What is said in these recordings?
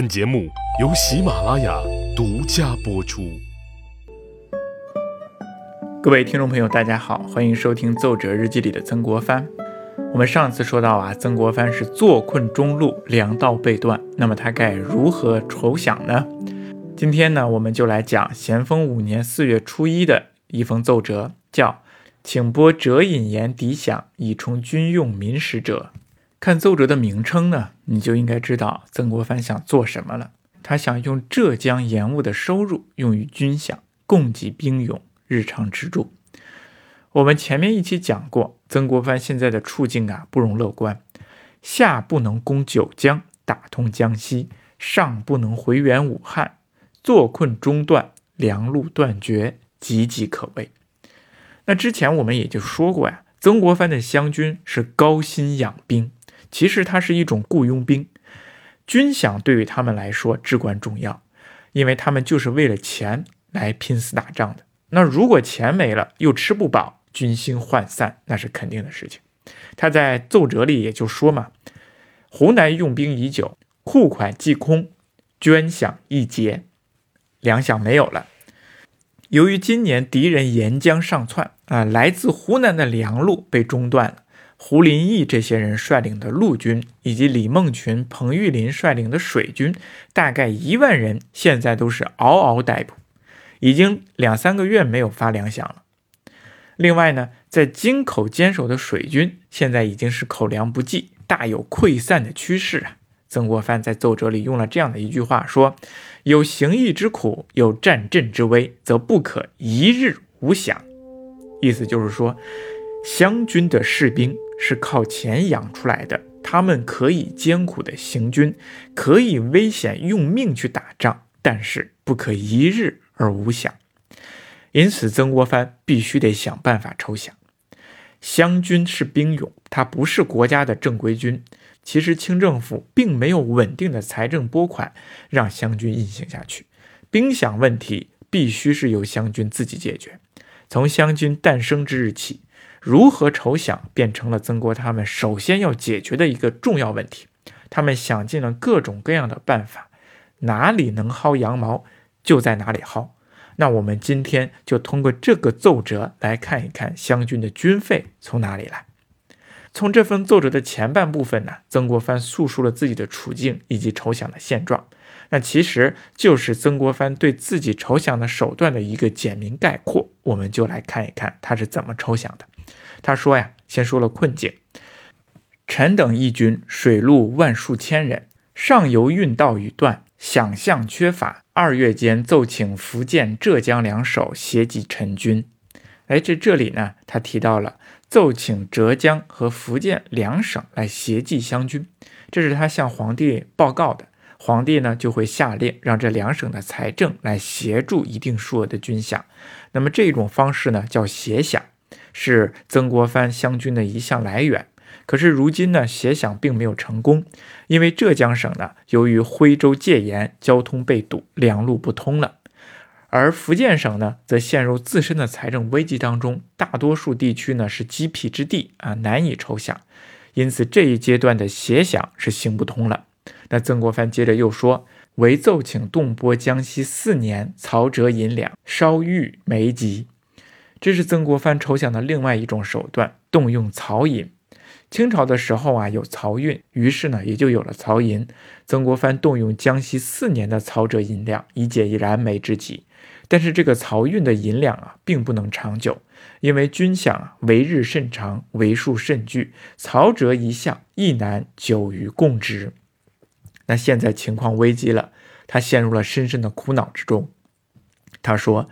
本节目由喜马拉雅独家播出。各位听众朋友，大家好，欢迎收听《奏折日记》里的曾国藩。我们上次说到啊，曾国藩是坐困中路，粮道被断，那么他该如何筹饷呢？今天呢，我们就来讲咸丰五年四月初一的一封奏折，叫“请拨折引盐抵饷，以充军用民食者”。看奏折的名称呢，你就应该知道曾国藩想做什么了。他想用浙江盐务的收入用于军饷，供给兵勇日常支柱。我们前面一期讲过，曾国藩现在的处境啊不容乐观，下不能攻九江，打通江西，上不能回援武汉，坐困中断，粮路断绝，岌岌可危。那之前我们也就说过呀，曾国藩的湘军是高薪养兵。其实它是一种雇佣兵，军饷对于他们来说至关重要，因为他们就是为了钱来拼死打仗的。那如果钱没了，又吃不饱，军心涣散，那是肯定的事情。他在奏折里也就说嘛：“湖南用兵已久，库款既空，捐饷亦竭，粮饷没有了。由于今年敌人沿江上窜啊，来自湖南的粮路被中断了。”胡林翼这些人率领的陆军，以及李梦群、彭玉麟率领的水军，大概一万人，现在都是嗷嗷待哺，已经两三个月没有发粮饷了。另外呢，在京口坚守的水军，现在已经是口粮不济，大有溃散的趋势啊。曾国藩在奏折里用了这样的一句话说：“有行役之苦，有战阵之危，则不可一日无饷。”意思就是说，湘军的士兵。是靠钱养出来的，他们可以艰苦的行军，可以危险用命去打仗，但是不可一日而无饷。因此，曾国藩必须得想办法筹饷。湘军是兵勇，它不是国家的正规军。其实，清政府并没有稳定的财政拨款让湘军运行下去。兵饷问题必须是由湘军自己解决。从湘军诞生之日起。如何筹饷变成了曾国他们首先要解决的一个重要问题。他们想尽了各种各样的办法，哪里能薅羊毛就在哪里薅。那我们今天就通过这个奏折来看一看湘军的军费从哪里来。从这份奏折的前半部分呢，曾国藩诉说了自己的处境以及筹饷的现状。那其实就是曾国藩对自己筹饷的手段的一个简明概括。我们就来看一看他是怎么筹饷的。他说呀，先说了困境。臣等义军水陆万数千人，上游运道已断，饷项缺乏。二月间奏请福建、浙江两省协济陈军。哎，这这里呢，他提到了奏请浙江和福建两省来协济湘军，这是他向皇帝报告的。皇帝呢就会下令让这两省的财政来协助一定数额的军饷。那么这种方式呢叫协饷。是曾国藩湘军的一项来源，可是如今呢，协饷并没有成功，因为浙江省呢，由于徽州戒严，交通被堵，两路不通了；而福建省呢，则陷入自身的财政危机当中，大多数地区呢是积僻之地啊，难以筹饷，因此这一阶段的协饷是行不通了。那曾国藩接着又说：“唯奏请动拨江西四年曹折银两，稍遇没及。”这是曾国藩筹饷的另外一种手段，动用漕银。清朝的时候啊，有漕运，于是呢，也就有了漕银。曾国藩动用江西四年的漕折银两，以解燃眉之急。但是这个漕运的银两啊，并不能长久，因为军饷啊，为日甚长，为数甚巨，漕折一项亦难久于供之。那现在情况危机了，他陷入了深深的苦恼之中。他说。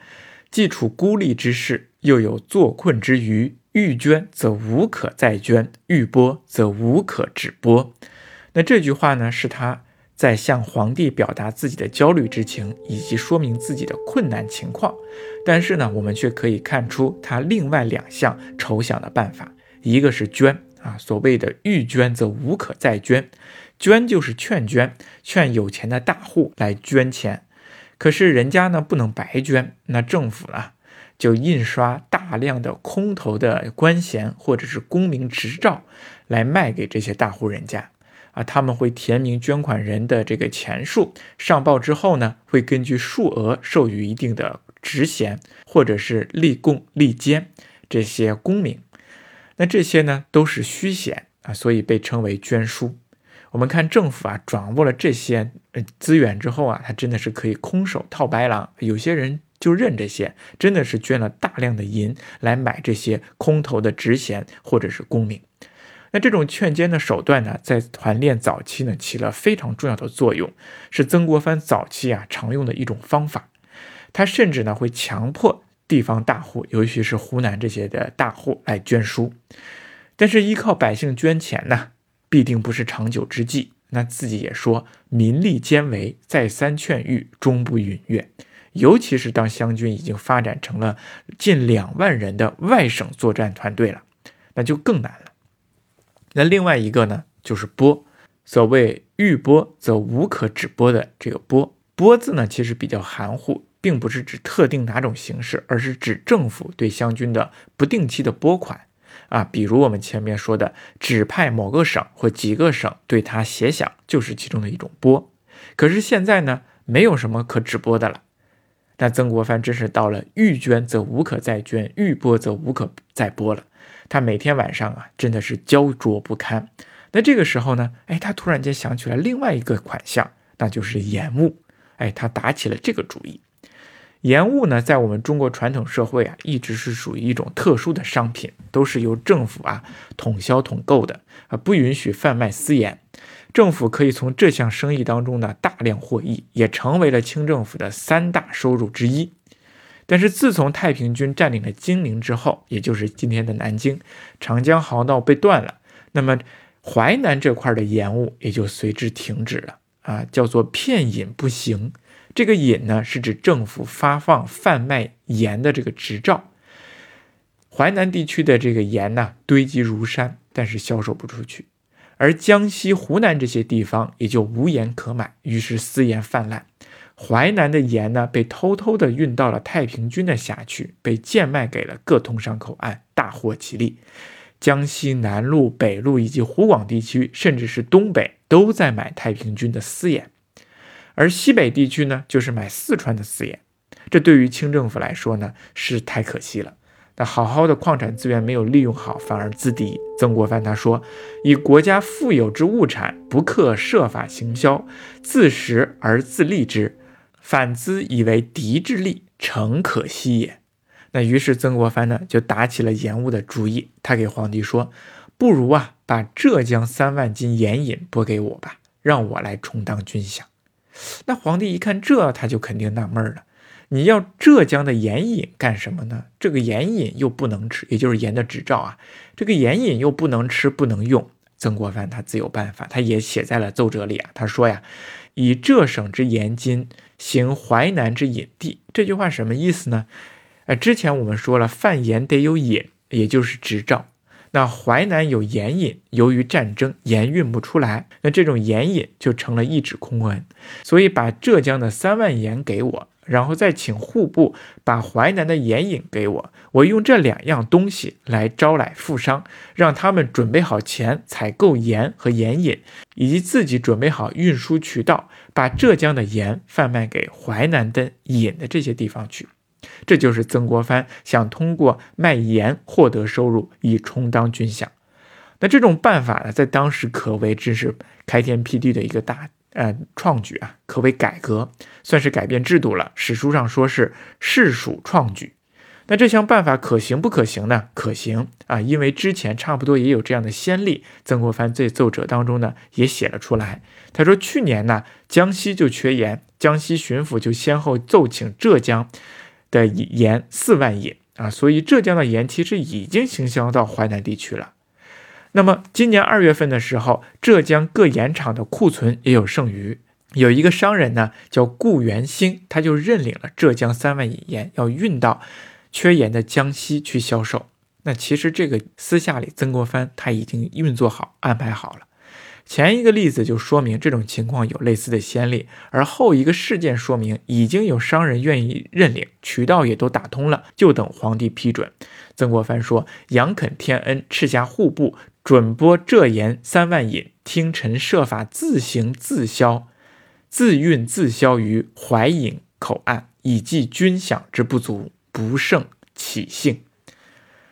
既处孤立之势，又有坐困之余，欲捐则无可再捐，欲拨则无可止拨。那这句话呢，是他在向皇帝表达自己的焦虑之情，以及说明自己的困难情况。但是呢，我们却可以看出他另外两项筹想的办法，一个是捐啊，所谓的欲捐则无可再捐，捐就是劝捐，劝有钱的大户来捐钱。可是人家呢不能白捐，那政府呢就印刷大量的空头的官衔或者是公民执照来卖给这些大户人家啊，他们会填明捐款人的这个钱数，上报之后呢，会根据数额授予一定的职衔或者是立功立监这些功名。那这些呢都是虚衔啊，所以被称为捐书。我们看政府啊，掌握了这些资源之后啊，他真的是可以空手套白狼。有些人就认这些，真的是捐了大量的银来买这些空头的职衔或者是功名。那这种劝谏的手段呢，在团练早期呢，起了非常重要的作用，是曾国藩早期啊常用的一种方法。他甚至呢会强迫地方大户，尤其是湖南这些的大户来捐书，但是依靠百姓捐钱呢，必定不是长久之计。那自己也说，民力兼为，再三劝谕，终不允悦。尤其是当湘军已经发展成了近两万人的外省作战团队了，那就更难了。那另外一个呢，就是拨。所谓欲拨则无可止拨的这个拨，拨字呢，其实比较含糊，并不是指特定哪种形式，而是指政府对湘军的不定期的拨款啊。比如我们前面说的，指派某个省或几个省对他协饷，就是其中的一种拨。可是现在呢，没有什么可止拨的了。那曾国藩真是到了欲捐则无可再捐，欲拨则无可再拨了。他每天晚上啊，真的是焦灼不堪。那这个时候呢，哎，他突然间想起来另外一个款项，那就是盐务。哎，他打起了这个主意。盐务呢，在我们中国传统社会啊，一直是属于一种特殊的商品，都是由政府啊统销统购的啊，不允许贩卖私盐。政府可以从这项生意当中呢大量获益，也成为了清政府的三大收入之一。但是自从太平军占领了金陵之后，也就是今天的南京，长江航道被断了，那么淮南这块的盐务也就随之停止了啊，叫做片引不行。这个引呢，是指政府发放贩卖盐的这个执照。淮南地区的这个盐呢，堆积如山，但是销售不出去，而江西、湖南这些地方也就无盐可买，于是私盐泛滥。淮南的盐呢，被偷偷的运到了太平军的辖区，被贱卖给了各通商口岸，大获其利。江西南路、北路以及湖广地区，甚至是东北，都在买太平军的私盐，而西北地区呢，就是买四川的私盐。这对于清政府来说呢，是太可惜了。那好好的矿产资源没有利用好，反而自敌。曾国藩他说：“以国家富有之物产，不克设法行销，自食而自利之。”反兹以为敌之利，诚可惜也。那于是曾国藩呢，就打起了盐务的主意。他给皇帝说：“不如啊，把浙江三万斤盐引拨给我吧，让我来充当军饷。”那皇帝一看这，他就肯定纳闷了：你要浙江的盐引干什么呢？这个盐引又不能吃，也就是盐的执照啊，这个盐引又不能吃，不能用。曾国藩他自有办法，他也写在了奏折里啊。他说呀：“以浙省之盐金。”行淮南之引地，这句话什么意思呢？呃，之前我们说了，贩盐得有引，也就是执照。那淮南有盐引，由于战争，盐运不出来，那这种盐引就成了一纸空文。所以把浙江的三万盐给我。然后再请户部把淮南的盐引给我，我用这两样东西来招来富商，让他们准备好钱采购盐和盐引，以及自己准备好运输渠道，把浙江的盐贩卖给淮南的引的这些地方去。这就是曾国藩想通过卖盐获得收入，以充当军饷。那这种办法呢，在当时可谓真是开天辟地的一个大。呃，创举啊，可谓改革，算是改变制度了。史书上说是世属创举。那这项办法可行不可行呢？可行啊，因为之前差不多也有这样的先例。曾国藩在奏折当中呢也写了出来。他说去年呢江西就缺盐，江西巡抚就先后奏请浙江的盐四万引啊，所以浙江的盐其实已经行销到淮南地区了。那么今年二月份的时候，浙江各盐场的库存也有剩余。有一个商人呢，叫顾元兴，他就认领了浙江三万引盐，要运到缺盐的江西去销售。那其实这个私下里，曾国藩他已经运作好、安排好了。前一个例子就说明这种情况有类似的先例，而后一个事件说明已经有商人愿意认领，渠道也都打通了，就等皇帝批准。曾国藩说：“杨肯天恩，敕下户部准拨浙盐三万引，听臣设法自行自销，自运自销于淮颍口岸，以济军饷之不足，不胜起兴。”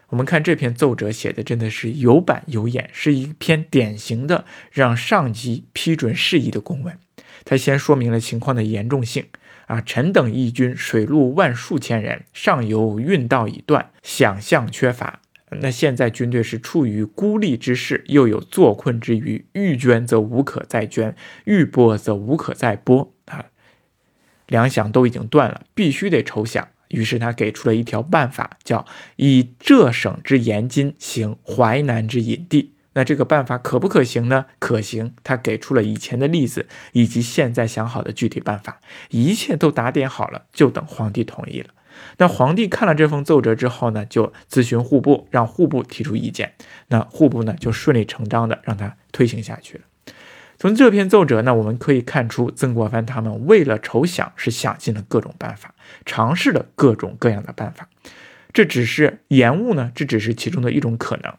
我们看这篇奏折写的真的是有板有眼，是一篇典型的让上级批准事宜的公文。他先说明了情况的严重性啊，臣等义军水陆万数千人，上游运道已断，饷项缺乏。那现在军队是处于孤立之势，又有坐困之余，欲捐则无可再捐，欲拨则无可再拨啊，粮饷都已经断了，必须得筹饷。于是他给出了一条办法，叫以浙省之盐金行淮南之引地。那这个办法可不可行呢？可行。他给出了以前的例子以及现在想好的具体办法，一切都打点好了，就等皇帝同意了。那皇帝看了这封奏折之后呢，就咨询户部，让户部提出意见。那户部呢，就顺理成章的让他推行下去了。从这篇奏折呢，我们可以看出，曾国藩他们为了筹饷，是想尽了各种办法，尝试了各种各样的办法。这只是延误呢，这只是其中的一种可能。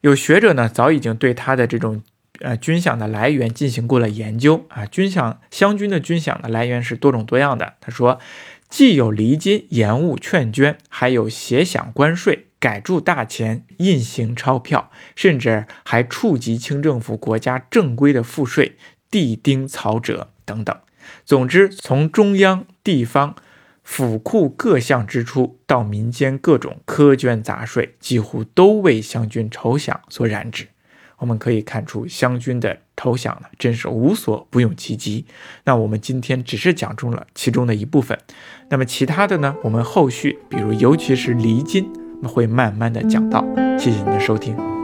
有学者呢，早已经对他的这种呃军饷的来源进行过了研究啊。军饷湘军的军饷的来源是多种多样的。他说，既有离金延误劝捐，还有协饷关税。改铸大钱、印行钞票，甚至还触及清政府国家正规的赋税、地丁草者等等。总之，从中央、地方、府库各项支出到民间各种苛捐杂税，几乎都为湘军筹饷所染指。我们可以看出，湘军的筹饷呢，真是无所不用其极。那我们今天只是讲中了其中的一部分，那么其他的呢？我们后续，比如尤其是离金。会慢慢的讲到，谢谢您的收听。